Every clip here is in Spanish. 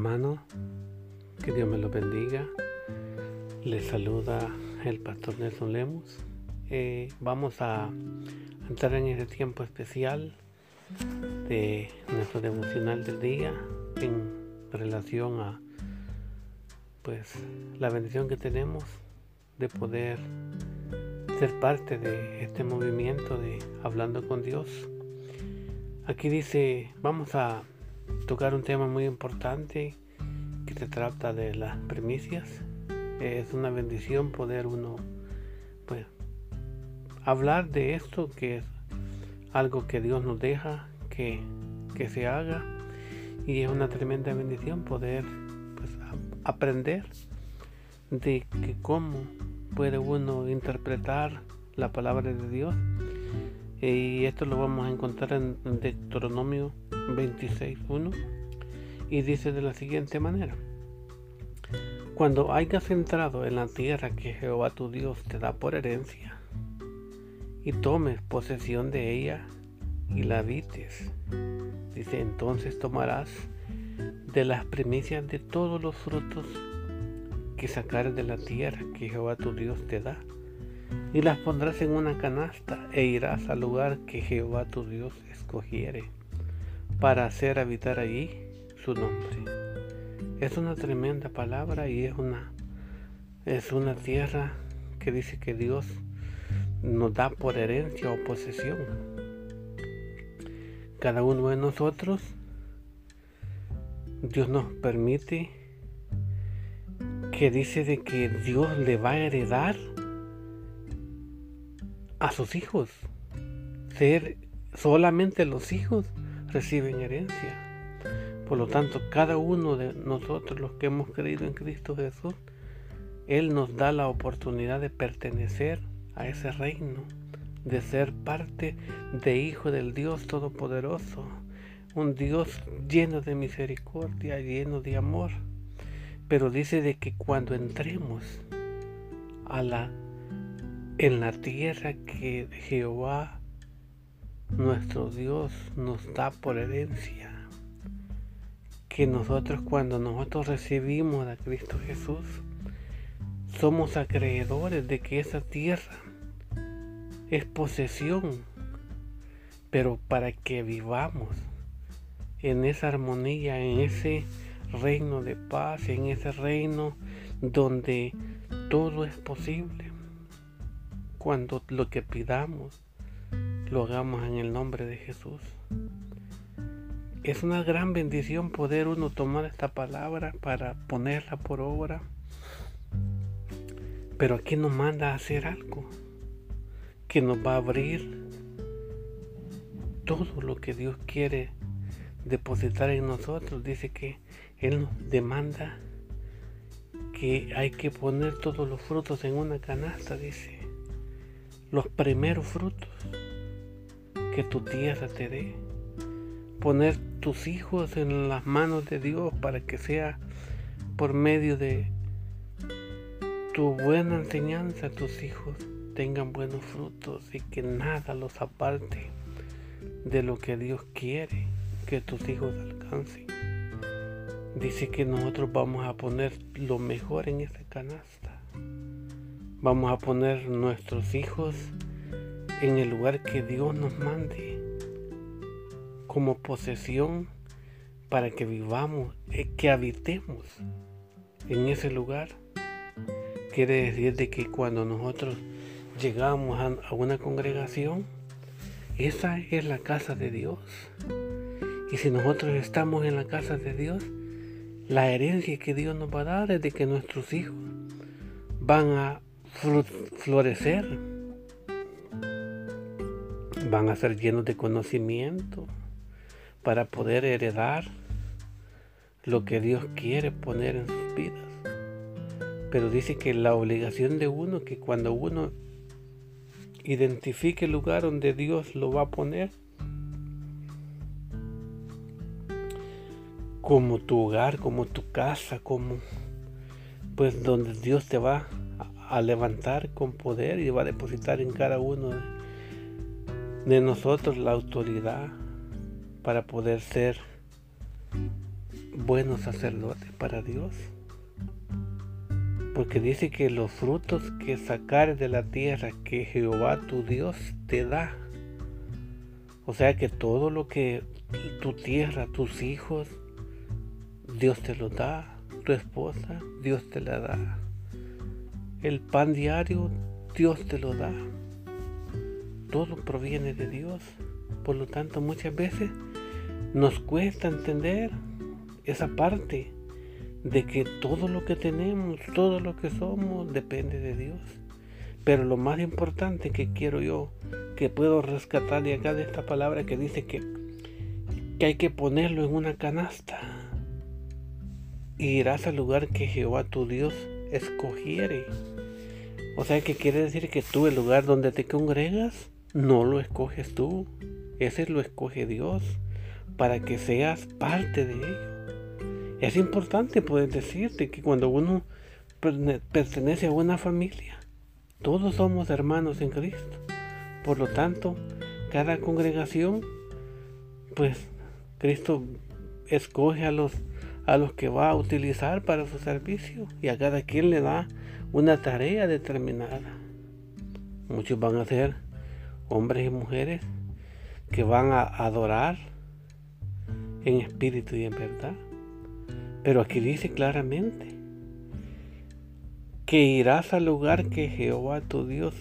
hermano, que Dios me lo bendiga. Les saluda el pastor Nelson Lemus. Eh, vamos a entrar en este tiempo especial de nuestro devocional del día en relación a pues la bendición que tenemos de poder ser parte de este movimiento de hablando con Dios. Aquí dice, vamos a tocar un tema muy importante que se trata de las primicias. Es una bendición poder uno pues hablar de esto que es algo que Dios nos deja que, que se haga y es una tremenda bendición poder pues, aprender de que cómo puede uno interpretar la palabra de Dios y esto lo vamos a encontrar en Deuteronomio 26.1 y dice de la siguiente manera. Cuando hayas entrado en la tierra que Jehová tu Dios te da por herencia y tomes posesión de ella y la habites, dice entonces tomarás de las primicias de todos los frutos que sacares de la tierra que Jehová tu Dios te da y las pondrás en una canasta e irás al lugar que Jehová tu Dios escogiere para hacer habitar allí su nombre. Es una tremenda palabra y es una es una tierra que dice que Dios nos da por herencia o posesión. Cada uno de nosotros Dios nos permite que dice de que Dios le va a heredar a sus hijos. Ser solamente los hijos reciben herencia. Por lo tanto, cada uno de nosotros, los que hemos creído en Cristo Jesús, Él nos da la oportunidad de pertenecer a ese reino, de ser parte de hijo del Dios Todopoderoso, un Dios lleno de misericordia, lleno de amor. Pero dice de que cuando entremos a la en la tierra que Jehová nuestro Dios nos da por herencia. Que nosotros cuando nosotros recibimos a Cristo Jesús, somos acreedores de que esa tierra es posesión, pero para que vivamos en esa armonía, en ese reino de paz, en ese reino donde todo es posible cuando lo que pidamos lo hagamos en el nombre de Jesús. Es una gran bendición poder uno tomar esta palabra para ponerla por obra. Pero aquí nos manda a hacer algo que nos va a abrir todo lo que Dios quiere depositar en nosotros. Dice que Él nos demanda que hay que poner todos los frutos en una canasta, dice los primeros frutos que tu tierra te dé. Poner tus hijos en las manos de Dios para que sea por medio de tu buena enseñanza tus hijos tengan buenos frutos y que nada los aparte de lo que Dios quiere que tus hijos alcancen. Dice que nosotros vamos a poner lo mejor en esa canasta. Vamos a poner nuestros hijos en el lugar que Dios nos mande como posesión para que vivamos, eh, que habitemos en ese lugar. Quiere decir de que cuando nosotros llegamos a una congregación, esa es la casa de Dios. Y si nosotros estamos en la casa de Dios, la herencia que Dios nos va a dar es de que nuestros hijos van a florecer, van a ser llenos de conocimiento para poder heredar lo que Dios quiere poner en sus vidas. Pero dice que la obligación de uno, que cuando uno identifique el lugar donde Dios lo va a poner, como tu hogar, como tu casa, como pues donde Dios te va a levantar con poder y va a depositar en cada uno de nosotros la autoridad para poder ser buenos sacerdotes para Dios. Porque dice que los frutos que sacares de la tierra que Jehová tu Dios te da. O sea que todo lo que tu tierra, tus hijos, Dios te lo da. Tu esposa, Dios te la da. El pan diario, Dios te lo da. Todo proviene de Dios. Por lo tanto, muchas veces nos cuesta entender esa parte de que todo lo que tenemos, todo lo que somos, depende de Dios. Pero lo más importante que quiero yo, que puedo rescatar de acá de esta palabra que dice que, que hay que ponerlo en una canasta. Y irás al lugar que Jehová tu Dios escogiere. O sea que quiere decir que tú el lugar donde te congregas no lo escoges tú. Ese lo escoge Dios para que seas parte de ello. Es importante poder decirte que cuando uno pertenece a una familia, todos somos hermanos en Cristo. Por lo tanto, cada congregación, pues Cristo escoge a los, a los que va a utilizar para su servicio y a cada quien le da una tarea determinada. Muchos van a ser hombres y mujeres que van a adorar en espíritu y en verdad. Pero aquí dice claramente que irás al lugar que Jehová tu Dios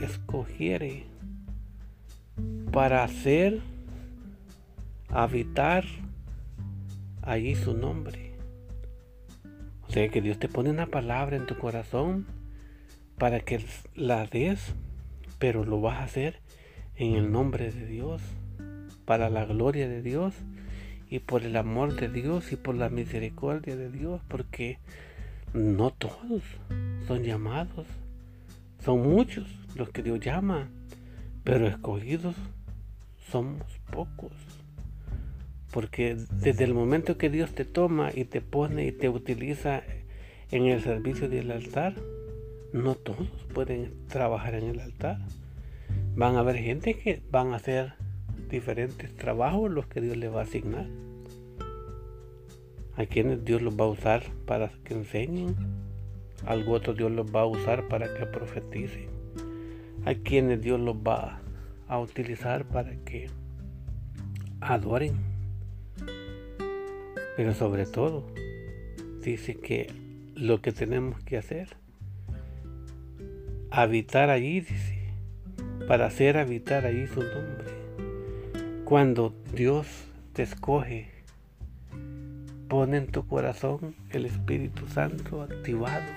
escogiere para hacer habitar allí su nombre. O sea que Dios te pone una palabra en tu corazón para que la des, pero lo vas a hacer en el nombre de Dios, para la gloria de Dios y por el amor de Dios y por la misericordia de Dios, porque no todos son llamados, son muchos los que Dios llama, pero escogidos somos pocos. Porque desde el momento que Dios te toma y te pone y te utiliza en el servicio del altar, no todos pueden trabajar en el altar. Van a haber gente que van a hacer diferentes trabajos los que Dios le va a asignar. A quienes Dios los va a usar para que enseñen. Algo otro Dios los va a usar para que profeticen. A quienes Dios los va a utilizar para que adoren. Pero sobre todo, dice que lo que tenemos que hacer, habitar allí, dice, para hacer habitar allí su nombre. Cuando Dios te escoge, pone en tu corazón el Espíritu Santo activado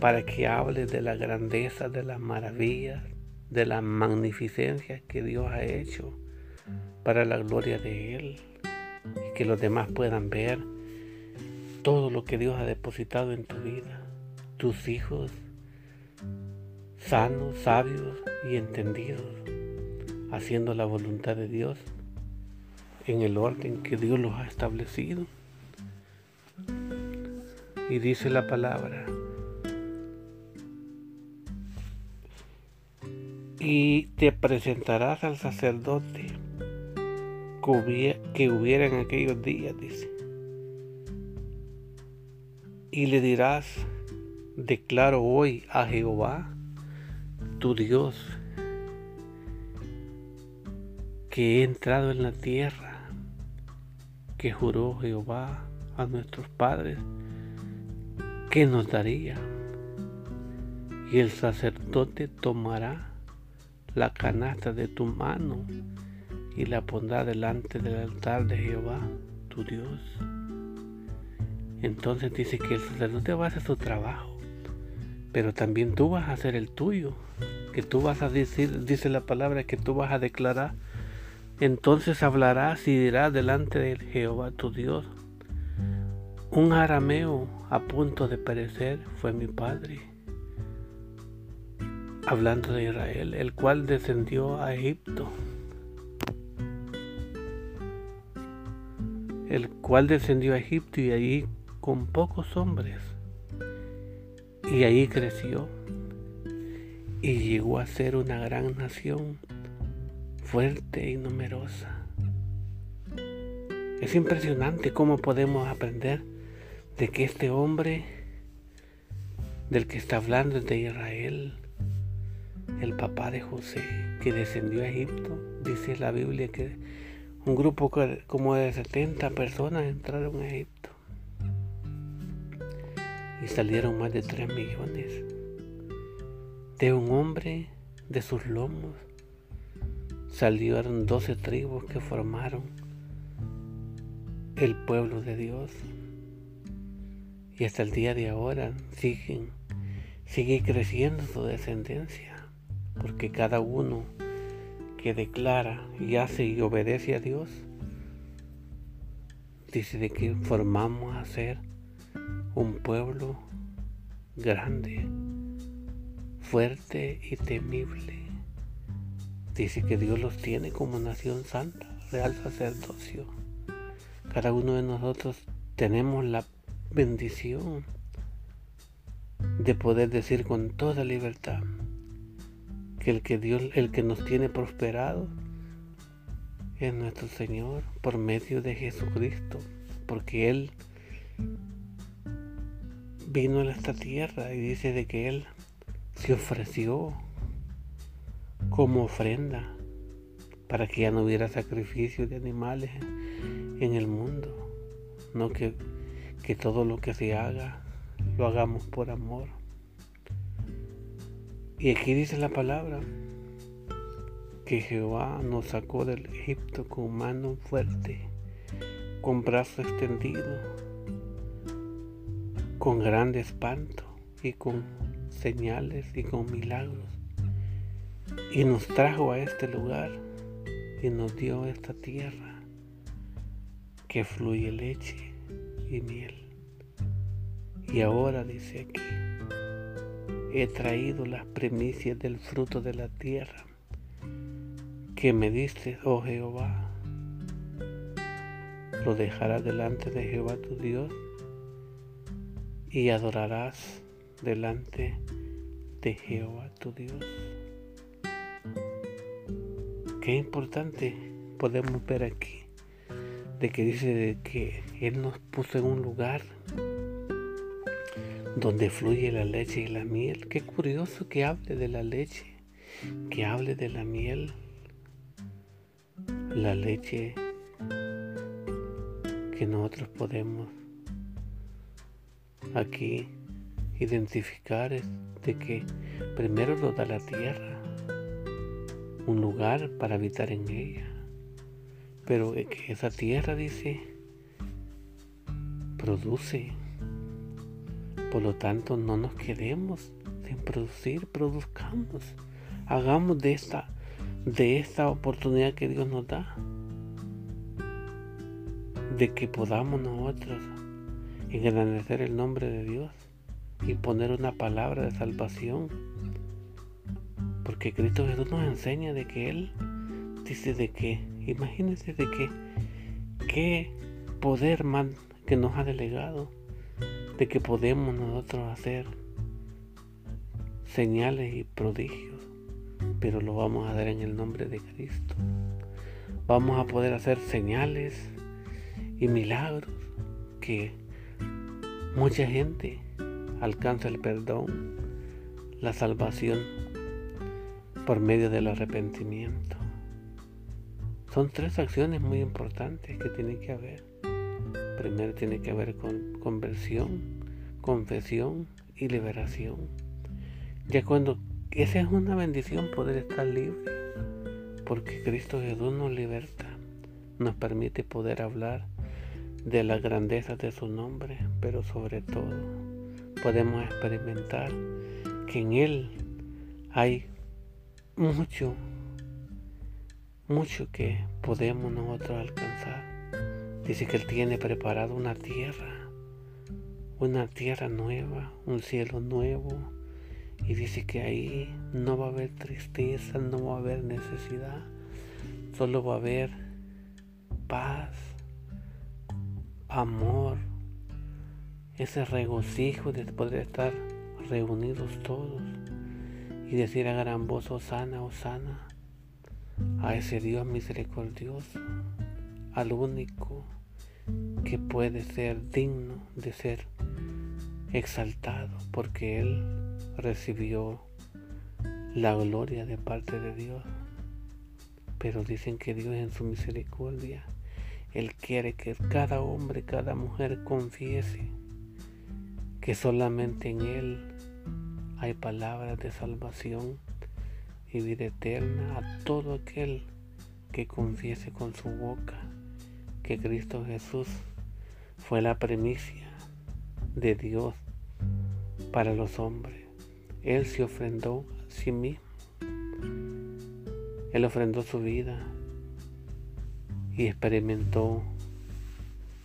para que hables de la grandeza, de las maravillas, de la magnificencia que Dios ha hecho para la gloria de Él que los demás puedan ver todo lo que Dios ha depositado en tu vida, tus hijos sanos, sabios y entendidos haciendo la voluntad de Dios en el orden que Dios los ha establecido. Y dice la palabra, y te presentarás al sacerdote que hubiera en aquellos días, dice. Y le dirás, declaro hoy a Jehová, tu Dios, que he entrado en la tierra que juró Jehová a nuestros padres que nos daría. Y el sacerdote tomará la canasta de tu mano y la pondrá delante del altar de Jehová, tu Dios. Entonces dice que el sacerdote va a hacer su trabajo, pero también tú vas a hacer el tuyo, que tú vas a decir, dice la palabra, que tú vas a declarar entonces hablarás y dirás delante de Jehová tu Dios, un arameo a punto de perecer fue mi padre, hablando de Israel, el cual descendió a Egipto, el cual descendió a Egipto y allí con pocos hombres, y allí creció y llegó a ser una gran nación fuerte y numerosa. Es impresionante cómo podemos aprender de que este hombre del que está hablando es de Israel, el papá de José, que descendió a Egipto. Dice la Biblia que un grupo como de 70 personas entraron a Egipto y salieron más de 3 millones de un hombre de sus lomos. Salieron 12 tribus que formaron el pueblo de Dios. Y hasta el día de ahora siguen, sigue creciendo su descendencia, porque cada uno que declara y hace y obedece a Dios, dice de que formamos a ser un pueblo grande, fuerte y temible. Dice que Dios los tiene como nación santa, real sacerdocio. Cada uno de nosotros tenemos la bendición de poder decir con toda libertad que el que Dios, el que nos tiene prosperado es nuestro Señor por medio de Jesucristo, porque Él vino a esta tierra y dice de que Él se ofreció como ofrenda para que ya no hubiera sacrificio de animales en el mundo, no que, que todo lo que se haga lo hagamos por amor. Y aquí dice la palabra que Jehová nos sacó del Egipto con mano fuerte, con brazo extendido con grande espanto y con señales y con milagros. Y nos trajo a este lugar y nos dio esta tierra que fluye leche y miel. Y ahora dice aquí, he traído las primicias del fruto de la tierra que me diste, oh Jehová. Lo dejarás delante de Jehová tu Dios y adorarás delante de Jehová tu Dios. Qué importante podemos ver aquí de que dice de que Él nos puso en un lugar donde fluye la leche y la miel. Qué curioso que hable de la leche, que hable de la miel. La leche que nosotros podemos aquí identificar es de que primero nos da la tierra, un lugar para habitar en ella, pero que esa tierra dice produce, por lo tanto no nos quedemos sin producir, produzcamos, hagamos de esta de esta oportunidad que Dios nos da, de que podamos nosotros engrandecer el nombre de Dios y poner una palabra de salvación. Porque Cristo Jesús nos enseña de que Él dice de que, imagínense de que, qué poder man que nos ha delegado, de que podemos nosotros hacer señales y prodigios, pero lo vamos a hacer en el nombre de Cristo. Vamos a poder hacer señales y milagros que Mucha gente alcanza el perdón, la salvación por medio del arrepentimiento. Son tres acciones muy importantes que tienen que haber. Primero tiene que haber con conversión, confesión y liberación. Ya cuando esa es una bendición poder estar libre, porque Cristo Jesús nos liberta, nos permite poder hablar de la grandeza de su nombre, pero sobre todo podemos experimentar que en Él hay mucho, mucho que podemos nosotros alcanzar. Dice que Él tiene preparado una tierra, una tierra nueva, un cielo nuevo. Y dice que ahí no va a haber tristeza, no va a haber necesidad, solo va a haber paz, amor, ese regocijo de poder estar reunidos todos y decir a gran voz, Osana, Osana, a ese Dios misericordioso, al único, que puede ser digno de ser exaltado porque Él recibió la gloria de parte de Dios. Pero dicen que Dios en su misericordia, Él quiere que cada hombre, cada mujer confiese que solamente en Él hay palabras de salvación y vida eterna a todo aquel que confiese con su boca que Cristo Jesús fue la premicia de Dios para los hombres. Él se ofrendó a sí mismo. Él ofrendó su vida y experimentó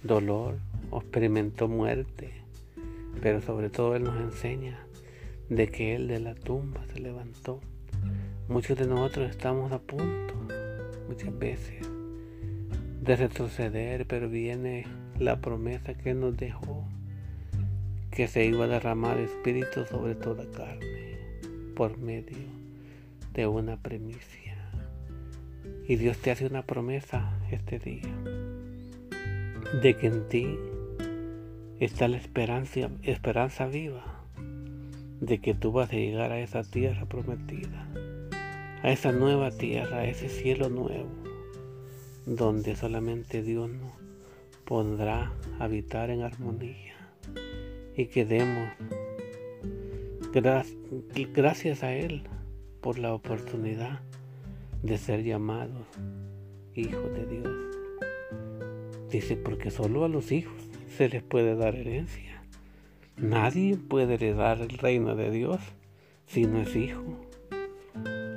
dolor, experimentó muerte, pero sobre todo Él nos enseña de que Él de la tumba se levantó. Muchos de nosotros estamos a punto, muchas veces, de retroceder, pero viene la promesa que nos dejó, que se iba a derramar espíritu sobre toda carne, por medio de una premicia. Y Dios te hace una promesa este día, de que en ti está la esperanza, esperanza viva, de que tú vas a llegar a esa tierra prometida, a esa nueva tierra, a ese cielo nuevo, donde solamente Dios nos pondrá habitar en armonía y que demos gracias a Él por la oportunidad de ser llamados hijos de Dios. Dice, porque solo a los hijos se les puede dar herencia. Nadie puede heredar el reino de Dios si no es hijo.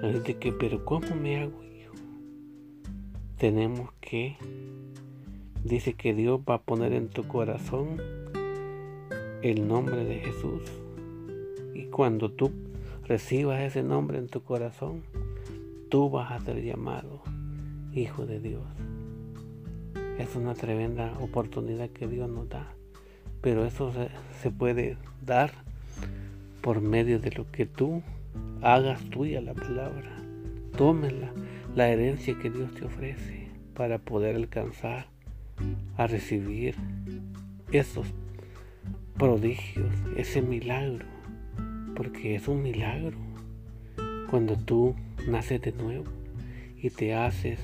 Dice que, pero ¿cómo me hago? Tenemos que dice que Dios va a poner en tu corazón el nombre de Jesús. Y cuando tú recibas ese nombre en tu corazón, tú vas a ser llamado Hijo de Dios. Es una tremenda oportunidad que Dios nos da. Pero eso se, puede dar por medio de lo que tú hagas tuya la palabra. Tómela, la herencia que Dios te ofrece para poder alcanzar a recibir esos prodigios, ese milagro, porque es un milagro cuando tú naces de nuevo y te haces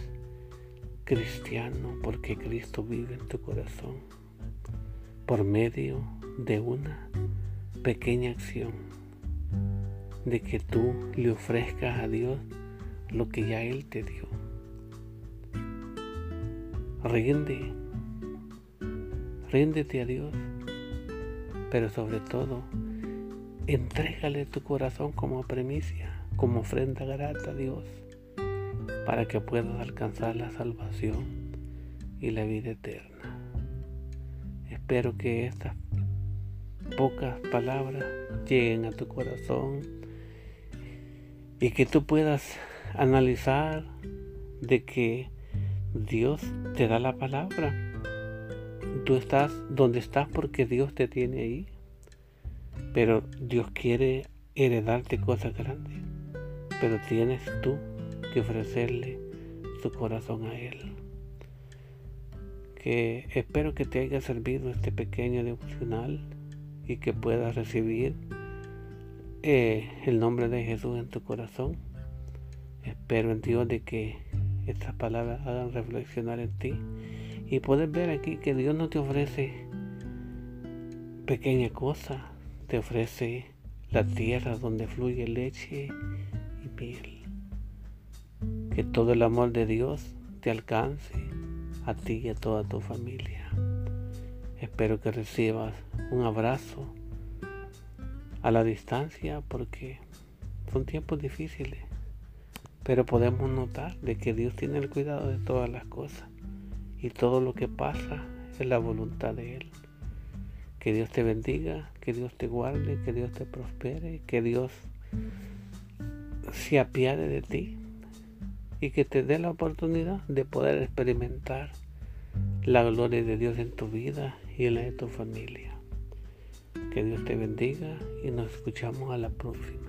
cristiano porque Cristo vive en tu corazón por medio de una pequeña acción de que tú le ofrezcas a Dios lo que ya Él te dio. Rinde Ríndete a Dios, pero sobre todo, entrégale tu corazón como premicia, como ofrenda grata a Dios, para que puedas alcanzar la salvación y la vida eterna. Espero que estas pocas palabras lleguen a tu corazón y que tú puedas analizar de que Dios te da la palabra Tú estás donde estás porque Dios te tiene ahí. Pero Dios quiere heredarte cosas grandes. Pero tienes tú que ofrecerle tu corazón a Él. Que espero que te haya servido este pequeño devocional y que puedas recibir eh, el nombre de Jesús en tu corazón. Espero en Dios de que estas palabras hagan reflexionar en ti y puedes ver aquí que Dios no te ofrece pequeña cosa, te ofrece la tierra donde fluye leche y miel. Que todo el amor de Dios te alcance a ti y a toda tu familia. Espero que recibas un abrazo a la distancia porque son tiempos difíciles, pero podemos notar de que Dios tiene el cuidado de todas las cosas y todo lo que pasa es la voluntad de Él. Que Dios te bendiga, que Dios te guarde, que Dios te prospere, que Dios se apiade de ti y que te dé la oportunidad de poder experimentar la gloria de Dios en tu vida y en la de tu familia. Que Dios te bendiga y nos escuchamos a la próxima.